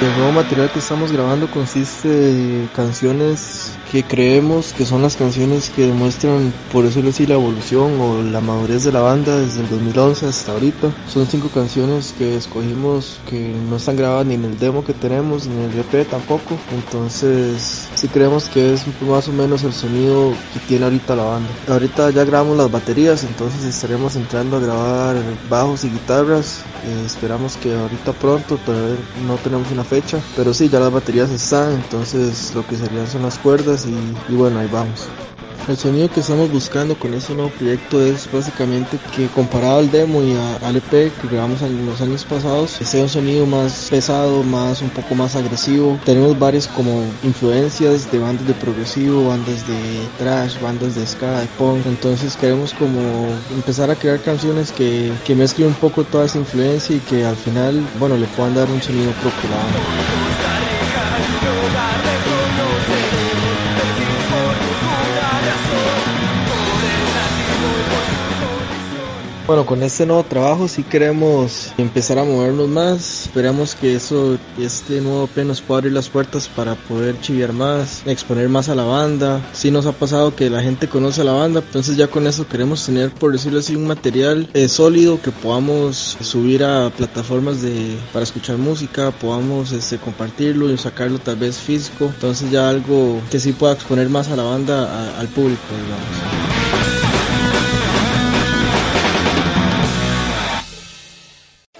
El nuevo material que estamos grabando consiste de canciones que creemos que son las canciones que demuestran, por decirlo así, la evolución o la madurez de la banda desde el 2011 hasta ahorita. Son cinco canciones que escogimos que no están grabadas ni en el demo que tenemos, ni en el EP tampoco. Entonces, sí creemos que es más o menos el sonido que tiene ahorita la banda. Ahorita ya grabamos las baterías, entonces estaremos entrando a grabar bajos y guitarras. Eh, esperamos que ahorita pronto, todavía no tenemos una fecha, pero sí, ya las baterías están, entonces lo que serían son las cuerdas y, y bueno, ahí vamos. El sonido que estamos buscando con este nuevo proyecto es básicamente que comparado al demo y a- al EP que grabamos en los años pasados, sea un sonido más pesado, más un poco más agresivo. Tenemos varias como influencias de bandas de progresivo, bandas de trash, bandas de ska, de punk. Entonces queremos como empezar a crear canciones que, que mezclen un poco toda esa influencia y que al final, bueno, le puedan dar un sonido propio. Bueno, con este nuevo trabajo sí queremos empezar a movernos más. Esperamos que eso, este nuevo EP nos pueda abrir las puertas para poder chiviar más, exponer más a la banda. Sí nos ha pasado que la gente conoce a la banda, entonces ya con eso queremos tener, por decirlo así, un material eh, sólido que podamos subir a plataformas de para escuchar música, podamos este, compartirlo y sacarlo tal vez físico. Entonces ya algo que sí pueda exponer más a la banda, al público, digamos.